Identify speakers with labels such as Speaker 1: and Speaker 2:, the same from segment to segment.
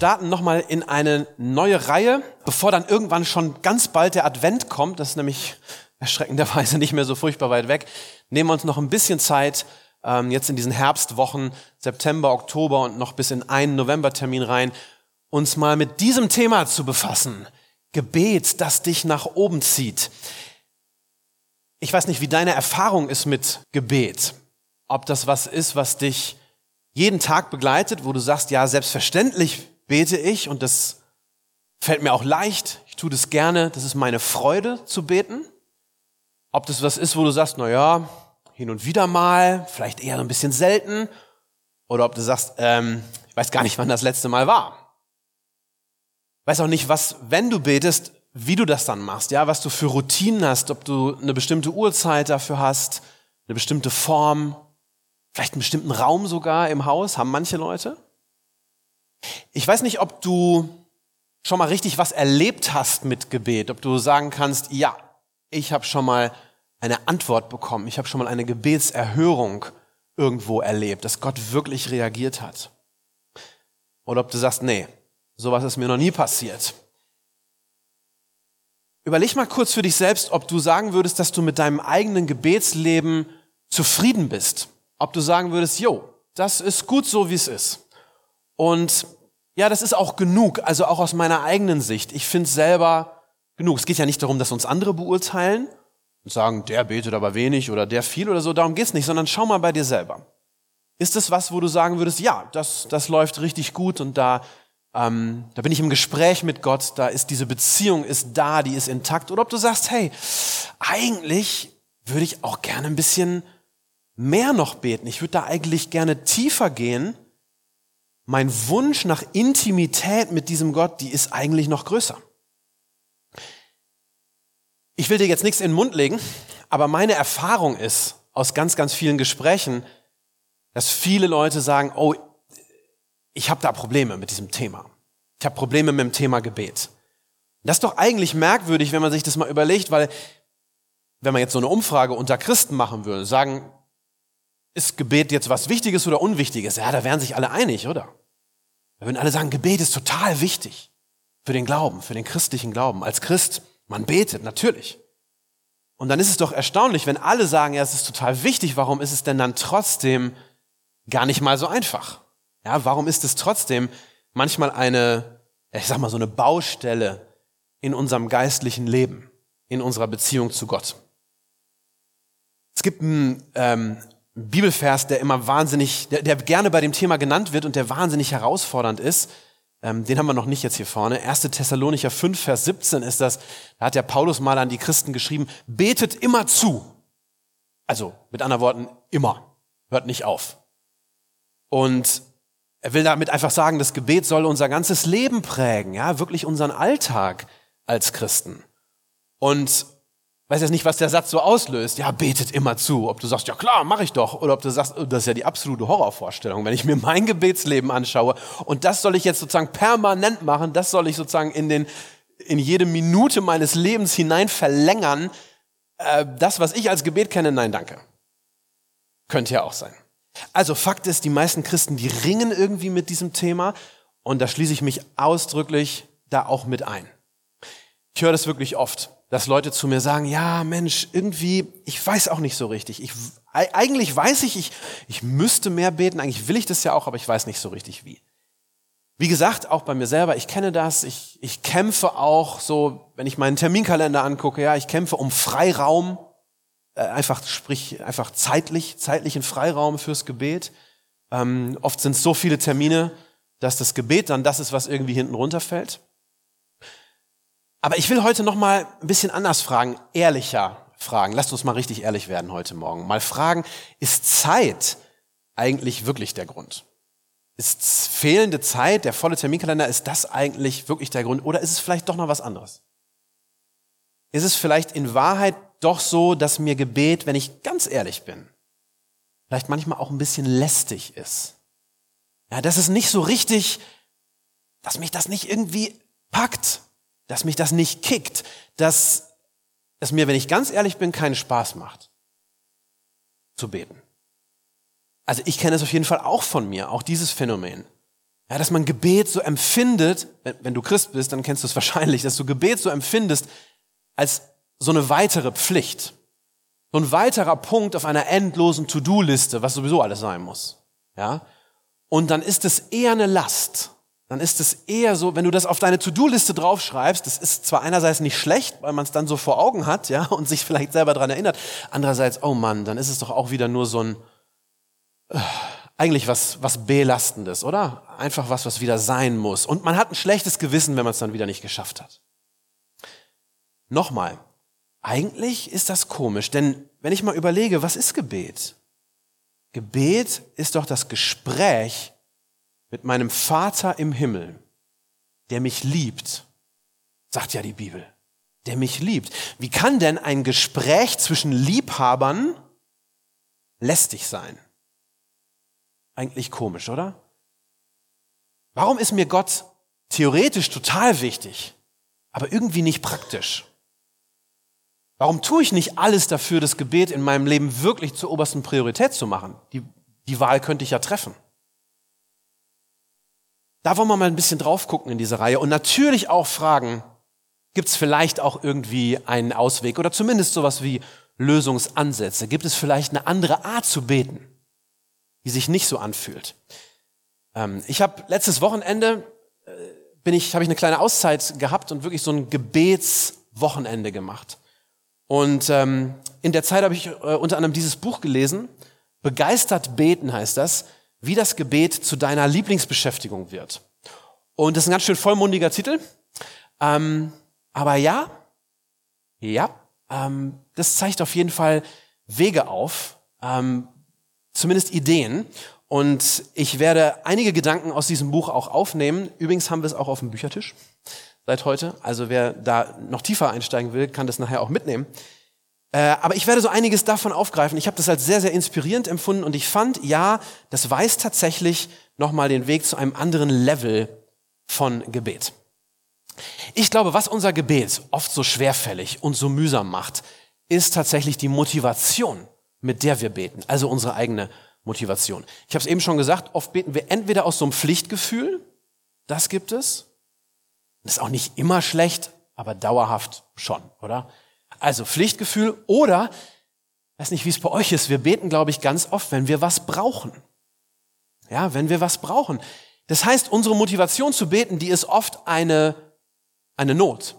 Speaker 1: Starten nochmal in eine neue Reihe, bevor dann irgendwann schon ganz bald der Advent kommt. Das ist nämlich erschreckenderweise nicht mehr so furchtbar weit weg. Nehmen wir uns noch ein bisschen Zeit, ähm, jetzt in diesen Herbstwochen, September, Oktober und noch bis in einen Novembertermin rein, uns mal mit diesem Thema zu befassen. Gebet, das dich nach oben zieht. Ich weiß nicht, wie deine Erfahrung ist mit Gebet. Ob das was ist, was dich jeden Tag begleitet, wo du sagst, ja, selbstverständlich bete ich und das fällt mir auch leicht, ich tue das gerne, das ist meine Freude zu beten. Ob das was ist, wo du sagst, na ja, hin und wieder mal, vielleicht eher so ein bisschen selten, oder ob du sagst, ähm, ich weiß gar nicht, wann das letzte Mal war. Weiß auch nicht, was, wenn du betest, wie du das dann machst, ja, was du für Routinen hast, ob du eine bestimmte Uhrzeit dafür hast, eine bestimmte Form, Vielleicht einen bestimmten Raum sogar im Haus, haben manche Leute. Ich weiß nicht, ob du schon mal richtig was erlebt hast mit Gebet, ob du sagen kannst, ja, ich habe schon mal eine Antwort bekommen, ich habe schon mal eine Gebetserhörung irgendwo erlebt, dass Gott wirklich reagiert hat. Oder ob du sagst, nee, sowas ist mir noch nie passiert. Überleg mal kurz für dich selbst, ob du sagen würdest, dass du mit deinem eigenen Gebetsleben zufrieden bist ob du sagen würdest, jo, das ist gut so, wie es ist. Und ja, das ist auch genug, also auch aus meiner eigenen Sicht. Ich finde selber genug. Es geht ja nicht darum, dass uns andere beurteilen und sagen, der betet aber wenig oder der viel oder so, darum geht's nicht, sondern schau mal bei dir selber. Ist es was, wo du sagen würdest, ja, das, das läuft richtig gut und da, ähm, da bin ich im Gespräch mit Gott, da ist diese Beziehung ist da, die ist intakt. Oder ob du sagst, hey, eigentlich würde ich auch gerne ein bisschen mehr noch beten. Ich würde da eigentlich gerne tiefer gehen. Mein Wunsch nach Intimität mit diesem Gott, die ist eigentlich noch größer. Ich will dir jetzt nichts in den Mund legen, aber meine Erfahrung ist aus ganz, ganz vielen Gesprächen, dass viele Leute sagen, oh, ich habe da Probleme mit diesem Thema. Ich habe Probleme mit dem Thema Gebet. Das ist doch eigentlich merkwürdig, wenn man sich das mal überlegt, weil wenn man jetzt so eine Umfrage unter Christen machen würde, sagen ist Gebet jetzt was Wichtiges oder Unwichtiges? Ja, da wären sich alle einig, oder? Da würden alle sagen, Gebet ist total wichtig für den Glauben, für den christlichen Glauben. Als Christ, man betet, natürlich. Und dann ist es doch erstaunlich, wenn alle sagen, ja, es ist total wichtig, warum ist es denn dann trotzdem gar nicht mal so einfach? Ja, warum ist es trotzdem manchmal eine, ich sag mal, so eine Baustelle in unserem geistlichen Leben, in unserer Beziehung zu Gott? Es gibt ein ähm, Bibelvers, der immer wahnsinnig, der, der, gerne bei dem Thema genannt wird und der wahnsinnig herausfordernd ist. Ähm, den haben wir noch nicht jetzt hier vorne. 1. Thessalonicher 5, Vers 17 ist das. Da hat der Paulus mal an die Christen geschrieben, betet immer zu. Also mit anderen Worten, immer. Hört nicht auf. Und er will damit einfach sagen, das Gebet soll unser ganzes Leben prägen, ja, wirklich unseren Alltag als Christen. Und weiß jetzt nicht, was der Satz so auslöst. Ja, betet immer zu. Ob du sagst, ja klar, mache ich doch. Oder ob du sagst, oh, das ist ja die absolute Horrorvorstellung, wenn ich mir mein Gebetsleben anschaue. Und das soll ich jetzt sozusagen permanent machen. Das soll ich sozusagen in den, in jede Minute meines Lebens hinein verlängern. Äh, das, was ich als Gebet kenne, nein, danke. Könnte ja auch sein. Also Fakt ist, die meisten Christen, die ringen irgendwie mit diesem Thema. Und da schließe ich mich ausdrücklich da auch mit ein. Ich höre das wirklich oft dass Leute zu mir sagen, ja, Mensch, irgendwie, ich weiß auch nicht so richtig. Ich, eigentlich weiß ich, ich, ich müsste mehr beten, eigentlich will ich das ja auch, aber ich weiß nicht so richtig wie. Wie gesagt, auch bei mir selber, ich kenne das, ich, ich kämpfe auch so, wenn ich meinen Terminkalender angucke, ja, ich kämpfe um Freiraum, äh, einfach, sprich, einfach zeitlich, zeitlichen Freiraum fürs Gebet. Ähm, oft sind es so viele Termine, dass das Gebet dann das ist, was irgendwie hinten runterfällt. Aber ich will heute noch mal ein bisschen anders fragen, ehrlicher fragen. Lasst uns mal richtig ehrlich werden heute Morgen. Mal fragen, ist Zeit eigentlich wirklich der Grund? Ist fehlende Zeit, der volle Terminkalender, ist das eigentlich wirklich der Grund? Oder ist es vielleicht doch noch was anderes? Ist es vielleicht in Wahrheit doch so, dass mir Gebet, wenn ich ganz ehrlich bin, vielleicht manchmal auch ein bisschen lästig ist? Ja, dass es nicht so richtig, dass mich das nicht irgendwie packt, dass mich das nicht kickt, dass es mir, wenn ich ganz ehrlich bin, keinen Spaß macht, zu beten. Also ich kenne es auf jeden Fall auch von mir, auch dieses Phänomen. Ja, dass man Gebet so empfindet, wenn, wenn du Christ bist, dann kennst du es wahrscheinlich, dass du Gebet so empfindest als so eine weitere Pflicht. So ein weiterer Punkt auf einer endlosen To-Do-Liste, was sowieso alles sein muss. Ja? Und dann ist es eher eine Last. Dann ist es eher so, wenn du das auf deine To-Do-Liste draufschreibst, das ist zwar einerseits nicht schlecht, weil man es dann so vor Augen hat, ja, und sich vielleicht selber dran erinnert. Andererseits, oh Mann, dann ist es doch auch wieder nur so ein, eigentlich was, was Belastendes, oder? Einfach was, was wieder sein muss. Und man hat ein schlechtes Gewissen, wenn man es dann wieder nicht geschafft hat. Nochmal, eigentlich ist das komisch, denn wenn ich mal überlege, was ist Gebet? Gebet ist doch das Gespräch mit meinem Vater im Himmel, der mich liebt, sagt ja die Bibel, der mich liebt. Wie kann denn ein Gespräch zwischen Liebhabern lästig sein? Eigentlich komisch, oder? Warum ist mir Gott theoretisch total wichtig, aber irgendwie nicht praktisch? Warum tue ich nicht alles dafür, das Gebet in meinem Leben wirklich zur obersten Priorität zu machen? Die, die Wahl könnte ich ja treffen. Da wollen wir mal ein bisschen drauf gucken in diese Reihe und natürlich auch fragen, gibt es vielleicht auch irgendwie einen Ausweg oder zumindest sowas wie Lösungsansätze? Gibt es vielleicht eine andere Art zu beten? die sich nicht so anfühlt. Ähm, ich habe letztes Wochenende äh, bin ich habe ich eine kleine Auszeit gehabt und wirklich so ein Gebetswochenende gemacht. Und ähm, in der Zeit habe ich äh, unter anderem dieses Buch gelesen. Begeistert beten heißt das, wie das Gebet zu deiner Lieblingsbeschäftigung wird. Und das ist ein ganz schön vollmundiger Titel. Ähm, aber ja, ja, ähm, das zeigt auf jeden Fall Wege auf, ähm, zumindest Ideen. Und ich werde einige Gedanken aus diesem Buch auch aufnehmen. Übrigens haben wir es auch auf dem Büchertisch seit heute. Also wer da noch tiefer einsteigen will, kann das nachher auch mitnehmen. Äh, aber ich werde so einiges davon aufgreifen. Ich habe das als sehr, sehr inspirierend empfunden und ich fand, ja, das weist tatsächlich nochmal den Weg zu einem anderen Level von Gebet. Ich glaube, was unser Gebet oft so schwerfällig und so mühsam macht, ist tatsächlich die Motivation, mit der wir beten, also unsere eigene Motivation. Ich habe es eben schon gesagt, oft beten wir entweder aus so einem Pflichtgefühl, das gibt es, das ist auch nicht immer schlecht, aber dauerhaft schon, oder? Also Pflichtgefühl oder, weiß nicht, wie es bei euch ist, wir beten, glaube ich, ganz oft, wenn wir was brauchen. Ja, wenn wir was brauchen. Das heißt, unsere Motivation zu beten, die ist oft eine, eine Not.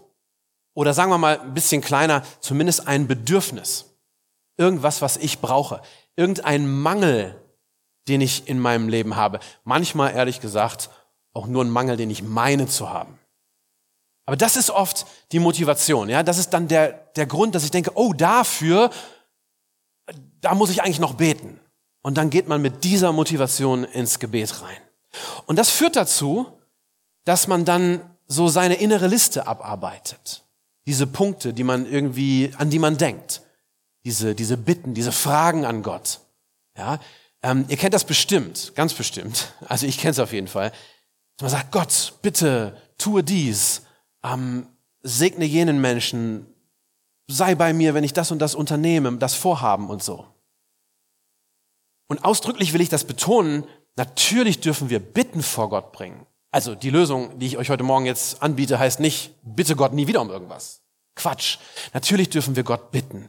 Speaker 1: Oder sagen wir mal ein bisschen kleiner, zumindest ein Bedürfnis. Irgendwas, was ich brauche. Irgendein Mangel, den ich in meinem Leben habe. Manchmal, ehrlich gesagt, auch nur ein Mangel, den ich meine zu haben. Aber das ist oft die Motivation, ja. Das ist dann der, der Grund, dass ich denke, oh, dafür, da muss ich eigentlich noch beten. Und dann geht man mit dieser Motivation ins Gebet rein. Und das führt dazu, dass man dann so seine innere Liste abarbeitet. Diese Punkte, die man irgendwie, an die man denkt diese, diese Bitten, diese Fragen an Gott. Ja, ähm, ihr kennt das bestimmt, ganz bestimmt. Also ich kenne es auf jeden Fall. Man sagt, Gott, bitte tue dies, ähm, segne jenen Menschen, sei bei mir, wenn ich das und das unternehme, das Vorhaben und so. Und ausdrücklich will ich das betonen, natürlich dürfen wir Bitten vor Gott bringen. Also die Lösung, die ich euch heute Morgen jetzt anbiete, heißt nicht, bitte Gott nie wieder um irgendwas. Quatsch. Natürlich dürfen wir Gott bitten.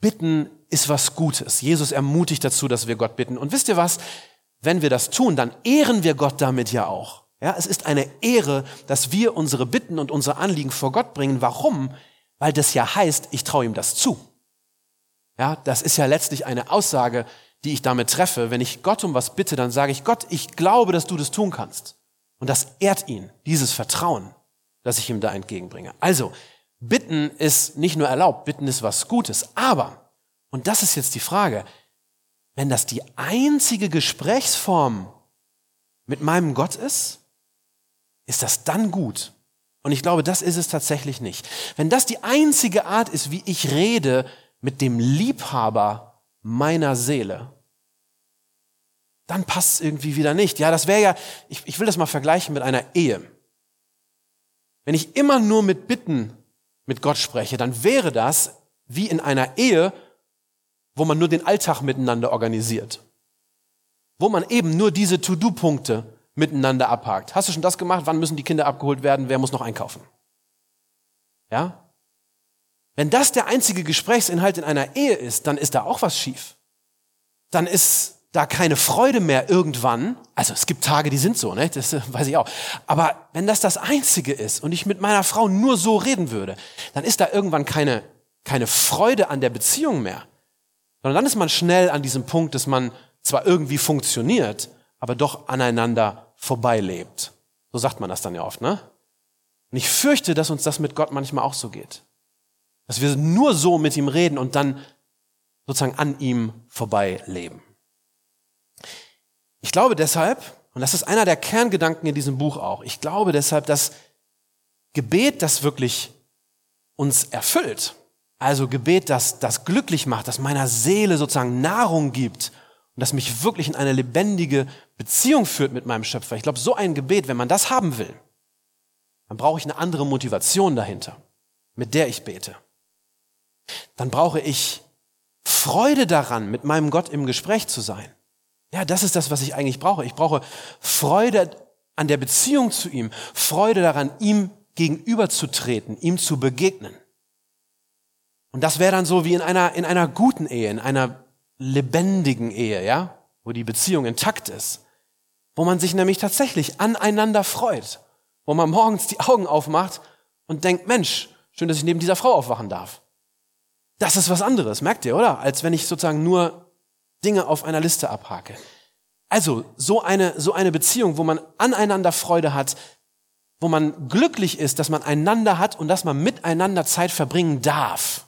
Speaker 1: Bitten ist was Gutes. Jesus ermutigt dazu, dass wir Gott bitten. Und wisst ihr was? Wenn wir das tun, dann ehren wir Gott damit ja auch. Ja, es ist eine Ehre, dass wir unsere Bitten und unsere Anliegen vor Gott bringen. Warum? Weil das ja heißt, ich traue ihm das zu. Ja, das ist ja letztlich eine Aussage, die ich damit treffe. Wenn ich Gott um was bitte, dann sage ich, Gott, ich glaube, dass du das tun kannst. Und das ehrt ihn, dieses Vertrauen, das ich ihm da entgegenbringe. Also, Bitten ist nicht nur erlaubt, bitten ist was Gutes. Aber, und das ist jetzt die Frage, wenn das die einzige Gesprächsform mit meinem Gott ist, ist das dann gut? Und ich glaube, das ist es tatsächlich nicht. Wenn das die einzige Art ist, wie ich rede mit dem Liebhaber meiner Seele, dann passt es irgendwie wieder nicht. Ja, das wäre ja, ich, ich will das mal vergleichen mit einer Ehe. Wenn ich immer nur mit Bitten mit Gott spreche, dann wäre das wie in einer Ehe, wo man nur den Alltag miteinander organisiert. Wo man eben nur diese To-Do-Punkte miteinander abhakt. Hast du schon das gemacht? Wann müssen die Kinder abgeholt werden? Wer muss noch einkaufen? Ja? Wenn das der einzige Gesprächsinhalt in einer Ehe ist, dann ist da auch was schief. Dann ist da keine Freude mehr irgendwann. Also es gibt Tage, die sind so, ne? das äh, weiß ich auch. Aber wenn das das Einzige ist und ich mit meiner Frau nur so reden würde, dann ist da irgendwann keine, keine Freude an der Beziehung mehr. Sondern dann ist man schnell an diesem Punkt, dass man zwar irgendwie funktioniert, aber doch aneinander vorbeilebt. So sagt man das dann ja oft, ne? Und ich fürchte, dass uns das mit Gott manchmal auch so geht. Dass wir nur so mit ihm reden und dann sozusagen an ihm vorbeileben. Ich glaube deshalb, und das ist einer der Kerngedanken in diesem Buch auch, ich glaube deshalb, dass Gebet, das wirklich uns erfüllt, also Gebet, das, das glücklich macht, das meiner Seele sozusagen Nahrung gibt und das mich wirklich in eine lebendige Beziehung führt mit meinem Schöpfer. Ich glaube, so ein Gebet, wenn man das haben will, dann brauche ich eine andere Motivation dahinter, mit der ich bete. Dann brauche ich Freude daran, mit meinem Gott im Gespräch zu sein. Ja, das ist das, was ich eigentlich brauche. Ich brauche Freude an der Beziehung zu ihm, Freude daran, ihm gegenüberzutreten, ihm zu begegnen. Und das wäre dann so wie in einer, in einer guten Ehe, in einer lebendigen Ehe, ja, wo die Beziehung intakt ist, wo man sich nämlich tatsächlich aneinander freut, wo man morgens die Augen aufmacht und denkt, Mensch, schön, dass ich neben dieser Frau aufwachen darf. Das ist was anderes, merkt ihr, oder? Als wenn ich sozusagen nur Dinge auf einer Liste abhake. Also so eine, so eine Beziehung, wo man aneinander Freude hat, wo man glücklich ist, dass man einander hat und dass man miteinander Zeit verbringen darf.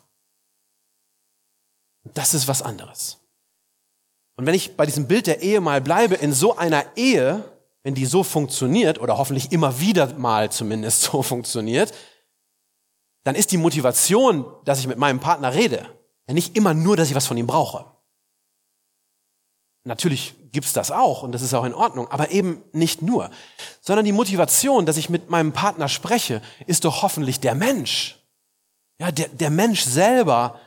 Speaker 1: Das ist was anderes. Und wenn ich bei diesem Bild der Ehe mal bleibe, in so einer Ehe, wenn die so funktioniert oder hoffentlich immer wieder mal zumindest so funktioniert, dann ist die Motivation, dass ich mit meinem Partner rede, ja nicht immer nur, dass ich was von ihm brauche. Natürlich gibt's das auch und das ist auch in Ordnung, aber eben nicht nur, sondern die Motivation, dass ich mit meinem Partner spreche, ist doch hoffentlich der Mensch. Ja, der, der Mensch selber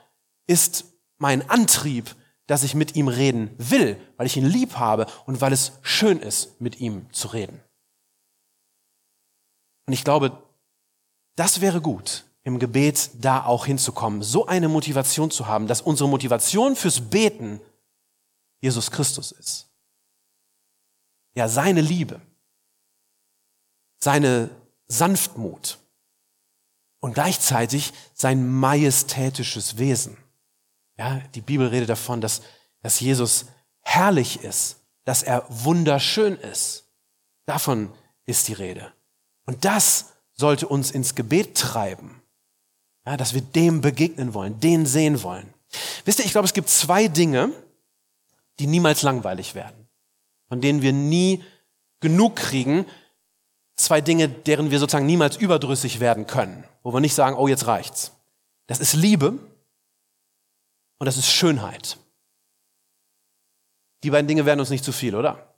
Speaker 1: ist mein Antrieb, dass ich mit ihm reden will, weil ich ihn lieb habe und weil es schön ist, mit ihm zu reden. Und ich glaube, das wäre gut, im Gebet da auch hinzukommen, so eine Motivation zu haben, dass unsere Motivation fürs Beten Jesus Christus ist. Ja, seine Liebe, seine Sanftmut und gleichzeitig sein majestätisches Wesen. Ja, die Bibel redet davon, dass, dass Jesus herrlich ist, dass er wunderschön ist. Davon ist die Rede. Und das sollte uns ins Gebet treiben, ja, dass wir dem begegnen wollen, den sehen wollen. Wisst ihr, ich glaube, es gibt zwei Dinge, die niemals langweilig werden, von denen wir nie genug kriegen, zwei Dinge, deren wir sozusagen niemals überdrüssig werden können, wo wir nicht sagen, oh, jetzt reicht's. Das ist Liebe und das ist Schönheit. Die beiden Dinge werden uns nicht zu viel, oder?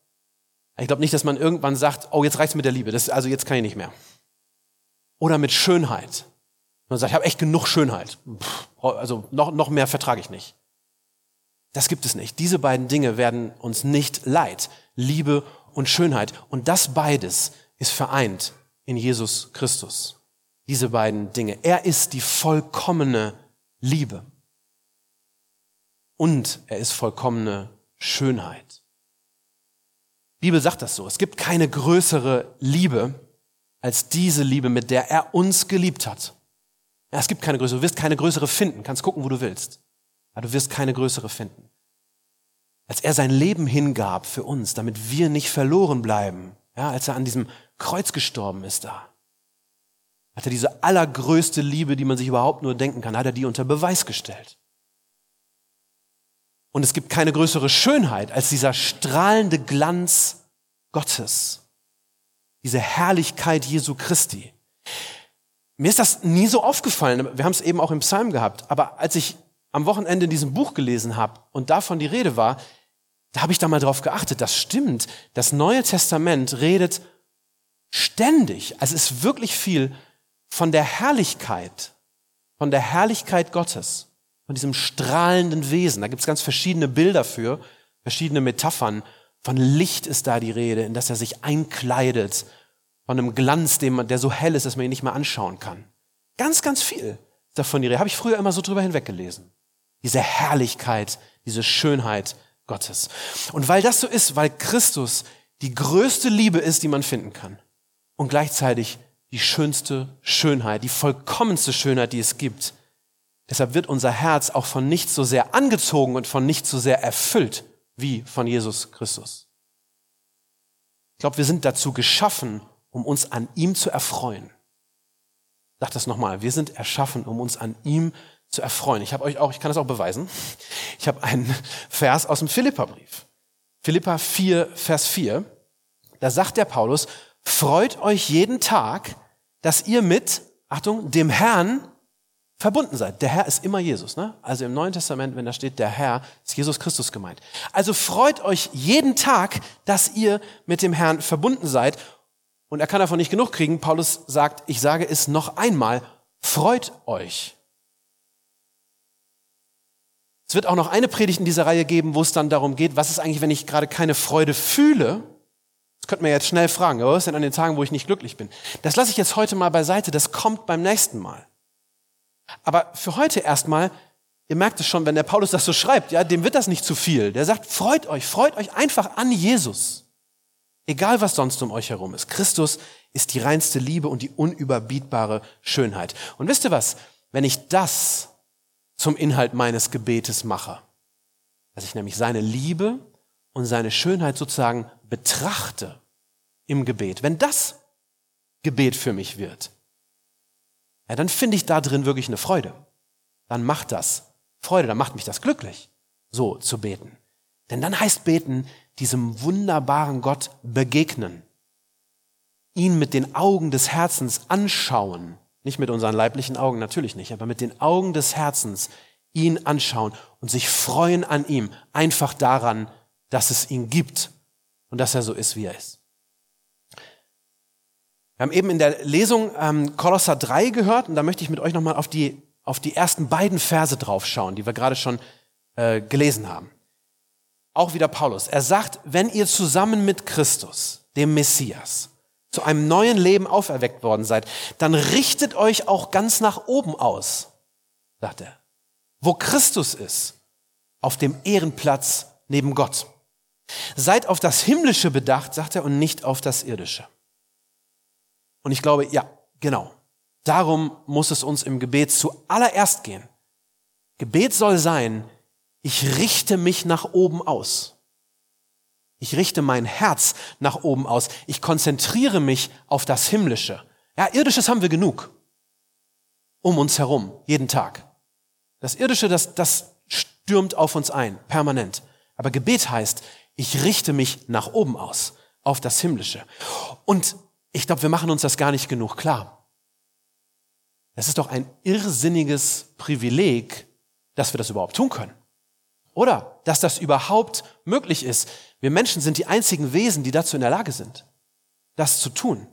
Speaker 1: Ich glaube nicht, dass man irgendwann sagt, oh, jetzt reicht's mit der Liebe, das, also jetzt kann ich nicht mehr. Oder mit Schönheit. Man sagt, ich habe echt genug Schönheit. Puh, also noch, noch mehr vertrage ich nicht. Das gibt es nicht. Diese beiden Dinge werden uns nicht leid. Liebe und Schönheit. Und das beides ist vereint in Jesus Christus. Diese beiden Dinge. Er ist die vollkommene Liebe. Und er ist vollkommene Schönheit. Die Bibel sagt das so. Es gibt keine größere Liebe als diese Liebe, mit der er uns geliebt hat. Ja, es gibt keine größere. Du wirst keine größere finden. Kannst gucken, wo du willst. Aber du wirst keine größere finden. Als er sein Leben hingab für uns, damit wir nicht verloren bleiben, ja, als er an diesem Kreuz gestorben ist da, hat er diese allergrößte Liebe, die man sich überhaupt nur denken kann, hat er die unter Beweis gestellt. Und es gibt keine größere Schönheit als dieser strahlende Glanz Gottes. Diese Herrlichkeit Jesu Christi. Mir ist das nie so aufgefallen. Wir haben es eben auch im Psalm gehabt. Aber als ich am Wochenende in diesem Buch gelesen habe und davon die Rede war, da habe ich da mal drauf geachtet. Das stimmt. Das Neue Testament redet ständig, also es ist wirklich viel von der Herrlichkeit, von der Herrlichkeit Gottes, von diesem strahlenden Wesen. Da gibt es ganz verschiedene Bilder für, verschiedene Metaphern. Von Licht ist da die Rede, in das er sich einkleidet, von einem Glanz, der so hell ist, dass man ihn nicht mehr anschauen kann. Ganz, ganz viel davon die Rede. Habe ich früher immer so drüber hinweggelesen. Diese Herrlichkeit, diese Schönheit Gottes. Und weil das so ist, weil Christus die größte Liebe ist, die man finden kann und gleichzeitig die schönste Schönheit, die vollkommenste Schönheit, die es gibt. Deshalb wird unser Herz auch von nichts so sehr angezogen und von nichts so sehr erfüllt wie von Jesus Christus. Ich glaube, wir sind dazu geschaffen, um uns an ihm zu erfreuen. Sage das nochmal. Wir sind erschaffen, um uns an ihm zu erfreuen. Ich habe euch auch, ich kann das auch beweisen. Ich habe einen Vers aus dem Philipperbrief. Philippa 4, Vers 4. Da sagt der Paulus, freut euch jeden Tag, dass ihr mit, Achtung, dem Herrn verbunden seid. Der Herr ist immer Jesus. Ne? Also im Neuen Testament, wenn da steht der Herr, ist Jesus Christus gemeint. Also freut euch jeden Tag, dass ihr mit dem Herrn verbunden seid. Und er kann davon nicht genug kriegen. Paulus sagt, ich sage es noch einmal, freut euch. Es wird auch noch eine Predigt in dieser Reihe geben, wo es dann darum geht, was ist eigentlich, wenn ich gerade keine Freude fühle? Das könnte man jetzt schnell fragen, aber was ist denn an den Tagen, wo ich nicht glücklich bin? Das lasse ich jetzt heute mal beiseite, das kommt beim nächsten Mal. Aber für heute erstmal, ihr merkt es schon, wenn der Paulus das so schreibt, ja, dem wird das nicht zu viel. Der sagt, freut euch, freut euch einfach an Jesus. Egal was sonst um euch herum ist. Christus ist die reinste Liebe und die unüberbietbare Schönheit. Und wisst ihr was? Wenn ich das zum Inhalt meines Gebetes mache. Dass ich nämlich seine Liebe und seine Schönheit sozusagen betrachte im Gebet. Wenn das Gebet für mich wird, ja, dann finde ich da drin wirklich eine Freude. Dann macht das Freude, dann macht mich das glücklich, so zu beten. Denn dann heißt beten, diesem wunderbaren Gott begegnen, ihn mit den Augen des Herzens anschauen nicht mit unseren leiblichen Augen, natürlich nicht, aber mit den Augen des Herzens ihn anschauen und sich freuen an ihm, einfach daran, dass es ihn gibt und dass er so ist, wie er ist. Wir haben eben in der Lesung ähm, Kolosser 3 gehört und da möchte ich mit euch nochmal auf die, auf die ersten beiden Verse draufschauen, die wir gerade schon äh, gelesen haben. Auch wieder Paulus. Er sagt, wenn ihr zusammen mit Christus, dem Messias, zu einem neuen Leben auferweckt worden seid, dann richtet euch auch ganz nach oben aus, sagt er. Wo Christus ist, auf dem Ehrenplatz neben Gott. Seid auf das Himmlische bedacht, sagt er, und nicht auf das Irdische. Und ich glaube, ja, genau. Darum muss es uns im Gebet zuallererst gehen. Gebet soll sein, ich richte mich nach oben aus. Ich richte mein Herz nach oben aus. Ich konzentriere mich auf das Himmlische. Ja, irdisches haben wir genug. Um uns herum, jeden Tag. Das irdische, das, das stürmt auf uns ein, permanent. Aber Gebet heißt, ich richte mich nach oben aus, auf das Himmlische. Und ich glaube, wir machen uns das gar nicht genug klar. Es ist doch ein irrsinniges Privileg, dass wir das überhaupt tun können. Oder dass das überhaupt möglich ist. Wir Menschen sind die einzigen Wesen, die dazu in der Lage sind, das zu tun.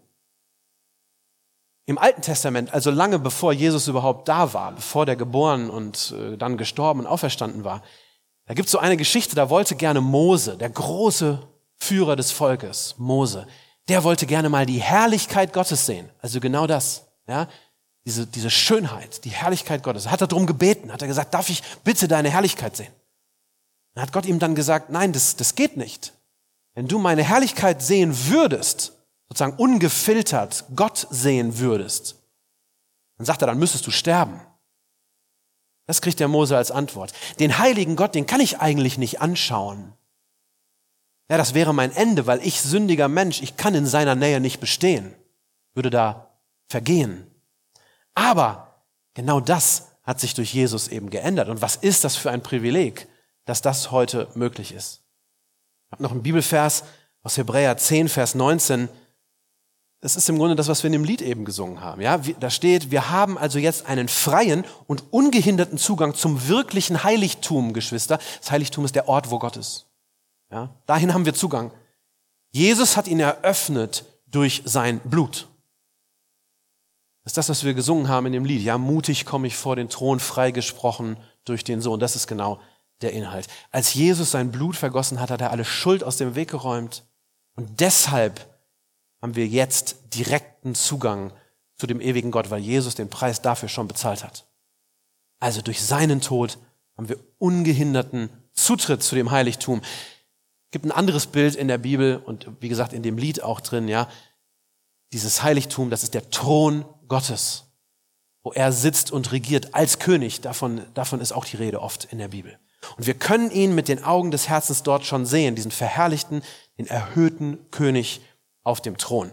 Speaker 1: Im Alten Testament, also lange bevor Jesus überhaupt da war, bevor der geboren und äh, dann gestorben und auferstanden war, da gibt es so eine Geschichte, da wollte gerne Mose, der große Führer des Volkes, Mose, der wollte gerne mal die Herrlichkeit Gottes sehen. Also genau das, ja, diese, diese Schönheit, die Herrlichkeit Gottes. Hat er darum gebeten, hat er gesagt, darf ich bitte deine Herrlichkeit sehen? Dann hat Gott ihm dann gesagt, nein, das, das geht nicht. Wenn du meine Herrlichkeit sehen würdest, sozusagen ungefiltert Gott sehen würdest, dann sagt er, dann müsstest du sterben. Das kriegt der Mose als Antwort. Den heiligen Gott, den kann ich eigentlich nicht anschauen. Ja, das wäre mein Ende, weil ich sündiger Mensch, ich kann in seiner Nähe nicht bestehen, würde da vergehen. Aber genau das hat sich durch Jesus eben geändert. Und was ist das für ein Privileg? dass das heute möglich ist. Ich habe noch einen Bibelvers aus Hebräer 10, Vers 19, das ist im Grunde das, was wir in dem Lied eben gesungen haben. Ja, da steht, wir haben also jetzt einen freien und ungehinderten Zugang zum wirklichen Heiligtum, Geschwister. Das Heiligtum ist der Ort, wo Gott ist. Ja, dahin haben wir Zugang. Jesus hat ihn eröffnet durch sein Blut. Das ist das, was wir gesungen haben in dem Lied. Ja, mutig komme ich vor den Thron, freigesprochen durch den Sohn. Das ist genau der Inhalt. Als Jesus sein Blut vergossen hat, hat er alle Schuld aus dem Weg geräumt. Und deshalb haben wir jetzt direkten Zugang zu dem ewigen Gott, weil Jesus den Preis dafür schon bezahlt hat. Also durch seinen Tod haben wir ungehinderten Zutritt zu dem Heiligtum. Gibt ein anderes Bild in der Bibel und wie gesagt in dem Lied auch drin, ja. Dieses Heiligtum, das ist der Thron Gottes, wo er sitzt und regiert als König. Davon, davon ist auch die Rede oft in der Bibel. Und wir können ihn mit den Augen des Herzens dort schon sehen, diesen verherrlichten, den erhöhten König auf dem Thron.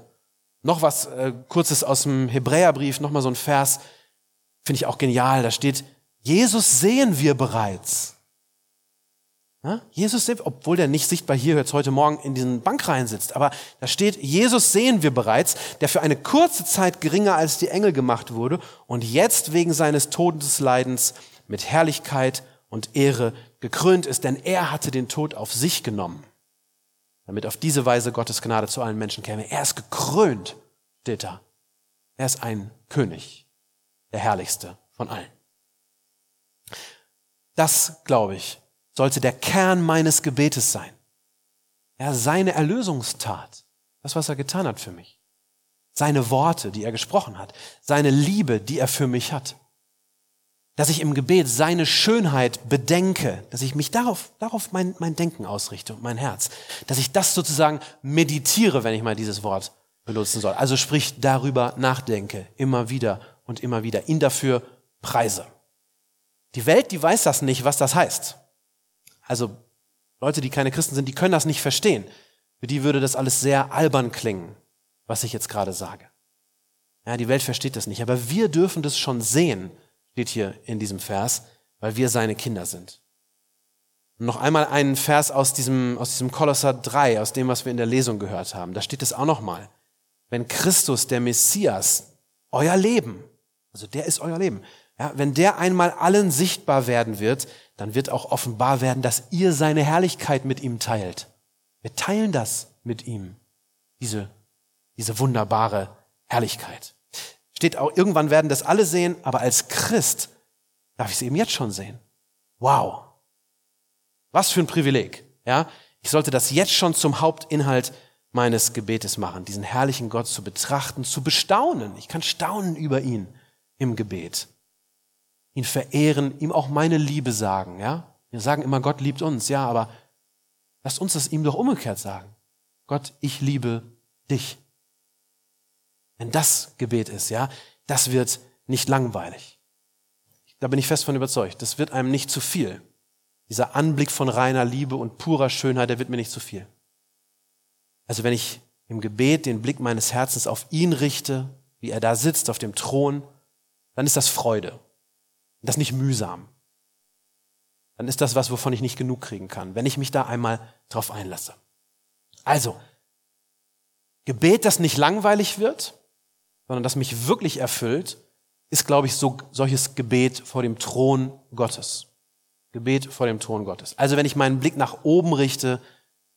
Speaker 1: Noch was äh, kurzes aus dem Hebräerbrief, noch mal so ein Vers, finde ich auch genial. Da steht, Jesus sehen wir bereits. Jesus, obwohl der nicht sichtbar hier jetzt heute Morgen in diesen Bankreihen sitzt, aber da steht, Jesus sehen wir bereits, der für eine kurze Zeit geringer als die Engel gemacht wurde und jetzt wegen seines Todesleidens mit Herrlichkeit und Ehre gekrönt ist, denn er hatte den Tod auf sich genommen damit auf diese Weise Gottes Gnade zu allen Menschen käme. Er ist gekrönt, steht da. Er ist ein König, der herrlichste von allen. Das, glaube ich, sollte der Kern meines Gebetes sein. Er seine Erlösungstat, das, was er getan hat für mich. Seine Worte, die er gesprochen hat. Seine Liebe, die er für mich hat dass ich im Gebet seine Schönheit bedenke, dass ich mich darauf, darauf mein, mein Denken ausrichte und mein Herz, dass ich das sozusagen meditiere, wenn ich mal dieses Wort benutzen soll. Also sprich darüber nachdenke, immer wieder und immer wieder, ihn dafür preise. Die Welt, die weiß das nicht, was das heißt. Also Leute, die keine Christen sind, die können das nicht verstehen. Für die würde das alles sehr albern klingen, was ich jetzt gerade sage. Ja, die Welt versteht das nicht, aber wir dürfen das schon sehen steht hier in diesem Vers, weil wir seine Kinder sind. Und noch einmal einen Vers aus diesem, aus diesem Kolosser 3, aus dem, was wir in der Lesung gehört haben. Da steht es auch nochmal. Wenn Christus, der Messias, euer Leben, also der ist euer Leben, ja, wenn der einmal allen sichtbar werden wird, dann wird auch offenbar werden, dass ihr seine Herrlichkeit mit ihm teilt. Wir teilen das mit ihm, diese, diese wunderbare Herrlichkeit. Steht auch, irgendwann werden das alle sehen, aber als Christ darf ich es eben jetzt schon sehen. Wow. Was für ein Privileg. Ja, ich sollte das jetzt schon zum Hauptinhalt meines Gebetes machen, diesen herrlichen Gott zu betrachten, zu bestaunen. Ich kann staunen über ihn im Gebet. Ihn verehren, ihm auch meine Liebe sagen, ja? Wir sagen immer, Gott liebt uns, ja, aber lasst uns das ihm doch umgekehrt sagen. Gott, ich liebe dich. Wenn das Gebet ist, ja, das wird nicht langweilig. Da bin ich fest von überzeugt. Das wird einem nicht zu viel. Dieser Anblick von reiner Liebe und purer Schönheit, der wird mir nicht zu viel. Also wenn ich im Gebet den Blick meines Herzens auf ihn richte, wie er da sitzt auf dem Thron, dann ist das Freude. Das nicht mühsam. Dann ist das was, wovon ich nicht genug kriegen kann, wenn ich mich da einmal drauf einlasse. Also, Gebet, das nicht langweilig wird, sondern das mich wirklich erfüllt, ist, glaube ich, so, solches Gebet vor dem Thron Gottes. Gebet vor dem Thron Gottes. Also wenn ich meinen Blick nach oben richte,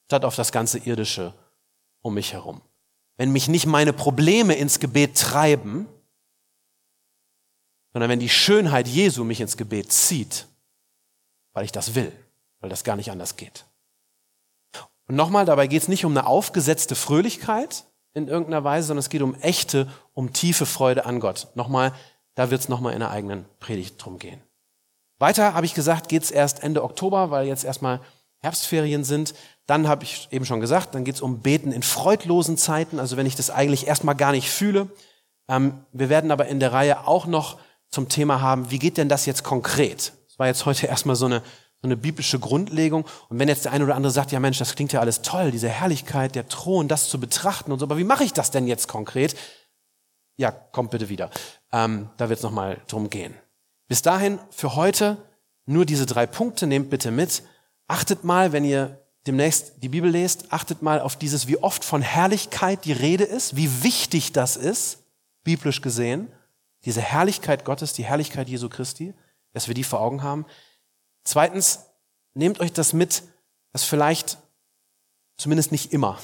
Speaker 1: statt auf das ganze Irdische um mich herum. Wenn mich nicht meine Probleme ins Gebet treiben, sondern wenn die Schönheit Jesu mich ins Gebet zieht, weil ich das will, weil das gar nicht anders geht. Und nochmal, dabei geht es nicht um eine aufgesetzte Fröhlichkeit, in irgendeiner Weise, sondern es geht um echte, um tiefe Freude an Gott. Nochmal, da wird es nochmal in der eigenen Predigt drum gehen. Weiter, habe ich gesagt, geht es erst Ende Oktober, weil jetzt erstmal Herbstferien sind. Dann habe ich eben schon gesagt, dann geht es um Beten in freudlosen Zeiten, also wenn ich das eigentlich erstmal gar nicht fühle. Ähm, wir werden aber in der Reihe auch noch zum Thema haben, wie geht denn das jetzt konkret? Das war jetzt heute erstmal so eine so eine biblische Grundlegung. Und wenn jetzt der eine oder andere sagt, ja Mensch, das klingt ja alles toll, diese Herrlichkeit, der Thron, das zu betrachten und so, aber wie mache ich das denn jetzt konkret? Ja, kommt bitte wieder. Ähm, da wird es nochmal drum gehen. Bis dahin für heute nur diese drei Punkte, nehmt bitte mit. Achtet mal, wenn ihr demnächst die Bibel lest, achtet mal auf dieses, wie oft von Herrlichkeit die Rede ist, wie wichtig das ist, biblisch gesehen, diese Herrlichkeit Gottes, die Herrlichkeit Jesu Christi, dass wir die vor Augen haben. Zweitens, nehmt euch das mit, dass vielleicht, zumindest nicht immer,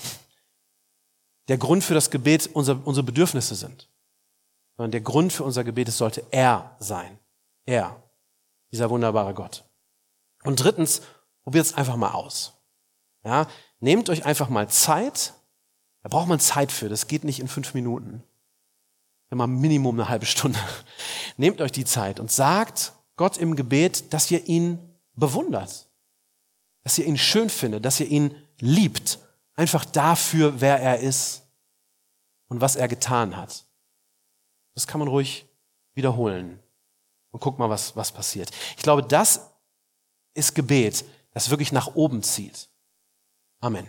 Speaker 1: der Grund für das Gebet unsere, unsere Bedürfnisse sind, sondern der Grund für unser Gebet, es sollte er sein. Er, dieser wunderbare Gott. Und drittens, probiert es einfach mal aus. Ja, nehmt euch einfach mal Zeit. Da braucht man Zeit für. Das geht nicht in fünf Minuten. Immer Minimum eine halbe Stunde. Nehmt euch die Zeit und sagt Gott im Gebet, dass ihr ihn bewundert. Dass ihr ihn schön findet, dass ihr ihn liebt. Einfach dafür, wer er ist und was er getan hat. Das kann man ruhig wiederholen. Und guck mal, was, was passiert. Ich glaube, das ist Gebet, das wirklich nach oben zieht. Amen.